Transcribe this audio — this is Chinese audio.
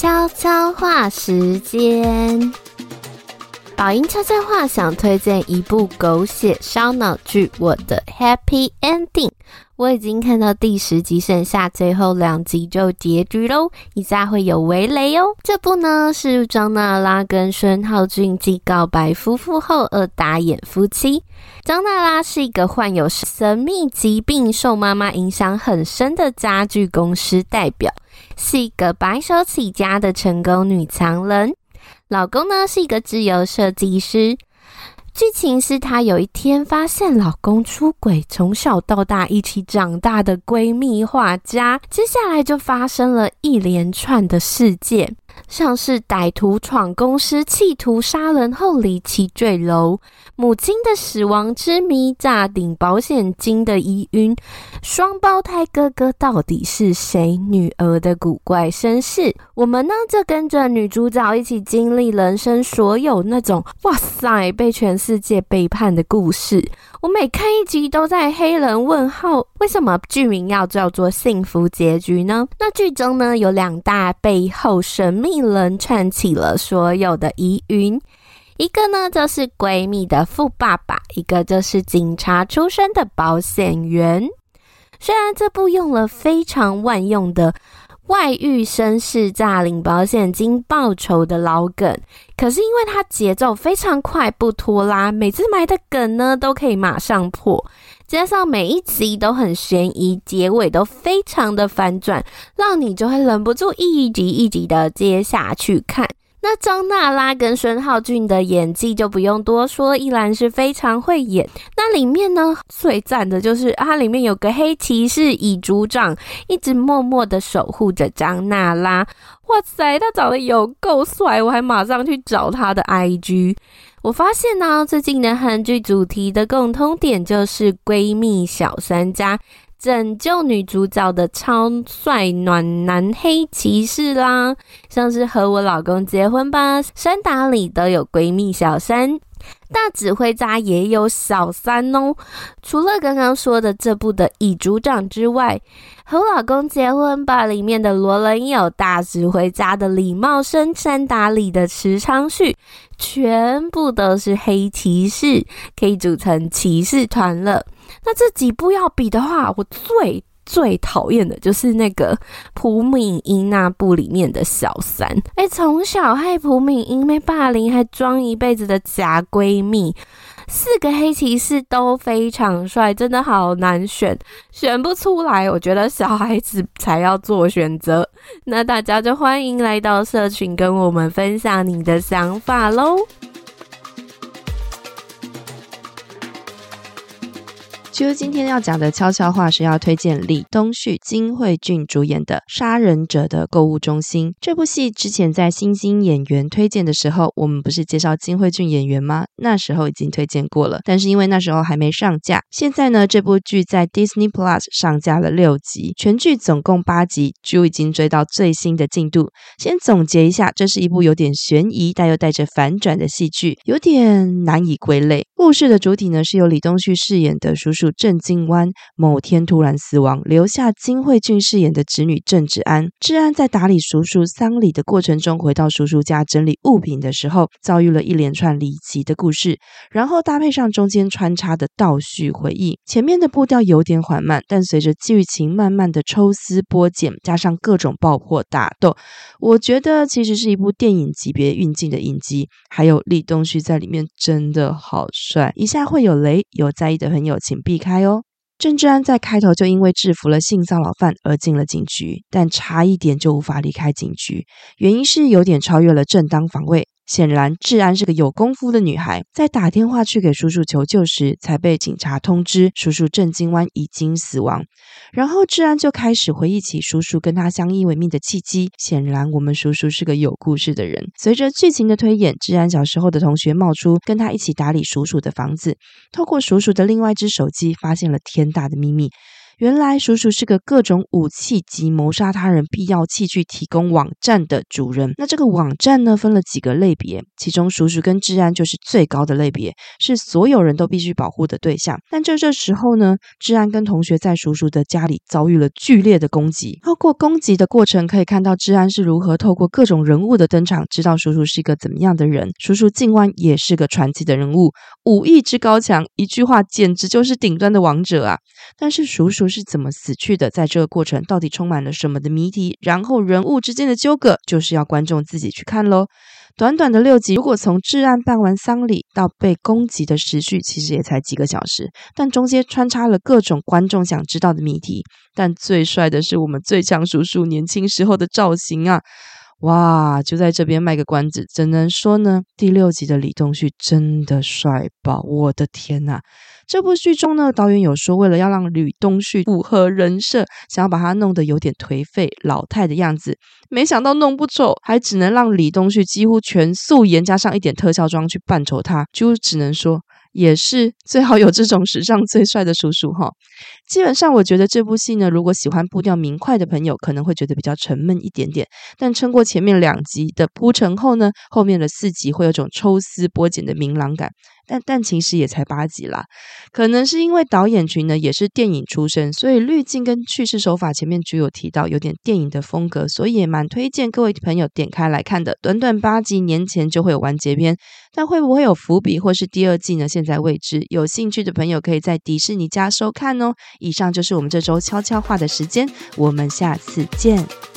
悄悄话时间。宝音悄悄话想推荐一部狗血烧脑剧《我的 Happy Ending》，我已经看到第十集，剩下最后两集就结局喽，以下会有微雷哦。这部呢是张娜拉跟孙浩俊继告白夫妇后而打演夫妻。张娜拉是一个患有神秘疾病、受妈妈影响很深的家具公司代表，是一个白手起家的成功女强人。老公呢是一个自由设计师。剧情是她有一天发现老公出轨，从小到大一起长大的闺蜜画家，接下来就发生了一连串的事件。像是歹徒闯公司，企图杀人后离奇坠楼；母亲的死亡之谜，诈领保险金的疑云；双胞胎哥哥到底是谁？女儿的古怪身世。我们呢，就跟着女主角一起经历人生所有那种哇塞，被全世界背叛的故事。我每看一集都在黑人问号，为什么剧名要叫做幸福结局呢？那剧中呢，有两大背后神秘人串起了所有的疑云，一个呢就是闺蜜的富爸爸，一个就是警察出身的保险员。虽然这部用了非常万用的。外遇绅士诈领保险金报仇的老梗，可是因为它节奏非常快，不拖拉，每次埋的梗呢都可以马上破，加上每一集都很悬疑，结尾都非常的反转，让你就会忍不住一集一集的接下去看。那张娜拉跟孙浩俊的演技就不用多说，依然是非常会演。那里面呢，最赞的就是啊，里面有个黑骑士乙组长，一直默默的守护着张娜拉。哇塞，他长得有够帅，我还马上去找他的 IG。我发现呢，最近的韩剧主题的共通点就是闺蜜小三家。拯救女主角的超帅暖男黑骑士啦，像是和我老公结婚吧，山达里都有闺蜜小三，大指挥家也有小三哦。除了刚刚说的这部的乙组长之外，和我老公结婚吧里面的罗伦友，大指挥家的李茂生，山达里的池昌旭，全部都是黑骑士，可以组成骑士团了。那这几部要比的话，我最最讨厌的就是那个朴敏英那部里面的小三，哎，从小害朴敏英被霸凌，还装一辈子的假闺蜜。四个黑骑士都非常帅，真的好难选，选不出来。我觉得小孩子才要做选择。那大家就欢迎来到社群，跟我们分享你的想法喽。其实今天要讲的悄悄话是要推荐李东旭、金惠俊主演的《杀人者的购物中心》这部戏。之前在新星演员推荐的时候，我们不是介绍金惠俊演员吗？那时候已经推荐过了，但是因为那时候还没上架。现在呢，这部剧在 Disney Plus 上架了六集，全剧总共八集，就已经追到最新的进度。先总结一下，这是一部有点悬疑但又带着反转的戏剧，有点难以归类。故事的主体呢，是由李东旭饰演的叔叔。郑静湾某天突然死亡，留下金惠俊饰演的侄女郑智安。智安在打理叔叔丧礼的过程中，回到叔叔家整理物品的时候，遭遇了一连串离奇的故事。然后搭配上中间穿插的倒叙回忆，前面的步调有点缓慢，但随着剧情慢慢的抽丝剥茧，加上各种爆破打斗，我觉得其实是一部电影级别运镜的影集。还有李东旭在里面真的好帅，以下会有雷，有在意的朋友请避开哦。郑智安在开头就因为制服了性骚扰犯而进了警局，但差一点就无法离开警局，原因是有点超越了正当防卫。显然，治安是个有功夫的女孩，在打电话去给叔叔求救时，才被警察通知叔叔郑金湾已经死亡。然后，治安就开始回忆起叔叔跟他相依为命的契机。显然，我们叔叔是个有故事的人。随着剧情的推演，治安小时候的同学冒出，跟他一起打理叔叔的房子，透过叔叔的另外一只手机，发现了天大的秘密。原来叔叔是个各种武器及谋杀他人必要器具提供网站的主人。那这个网站呢，分了几个类别，其中叔叔跟治安就是最高的类别，是所有人都必须保护的对象。但就这时候呢，治安跟同学在叔叔的家里遭遇了剧烈的攻击。透过攻击的过程，可以看到治安是如何透过各种人物的登场，知道叔叔是一个怎么样的人。叔叔静湾也是个传奇的人物，武艺之高强，一句话简直就是顶端的王者啊！但是叔叔是怎么死去的？在这个过程到底充满了什么的谜题？然后人物之间的纠葛，就是要观众自己去看喽。短短的六集，如果从治安办完丧礼到被攻击的时序，其实也才几个小时，但中间穿插了各种观众想知道的谜题。但最帅的是我们最强叔叔年轻时候的造型啊！哇，就在这边卖个关子，怎能说呢？第六集的李东旭真的帅爆！我的天呐！这部剧中呢，导演有说，为了要让李东旭符合人设，想要把他弄得有点颓废老态的样子，没想到弄不丑，还只能让李东旭几乎全素颜加上一点特效妆去扮丑他，就只能说。也是最好有这种史上最帅的叔叔哈。基本上，我觉得这部戏呢，如果喜欢步调明快的朋友，可能会觉得比较沉闷一点点。但撑过前面两集的铺陈后呢，后面的四集会有种抽丝剥茧的明朗感。但但其实也才八集啦，可能是因为导演群呢也是电影出身，所以滤镜跟叙事手法前面就有提到有点电影的风格，所以也蛮推荐各位朋友点开来看的。短短八集，年前就会有完结篇，但会不会有伏笔或是第二季呢？现在未知。有兴趣的朋友可以在迪士尼家收看哦。以上就是我们这周悄悄话的时间，我们下次见。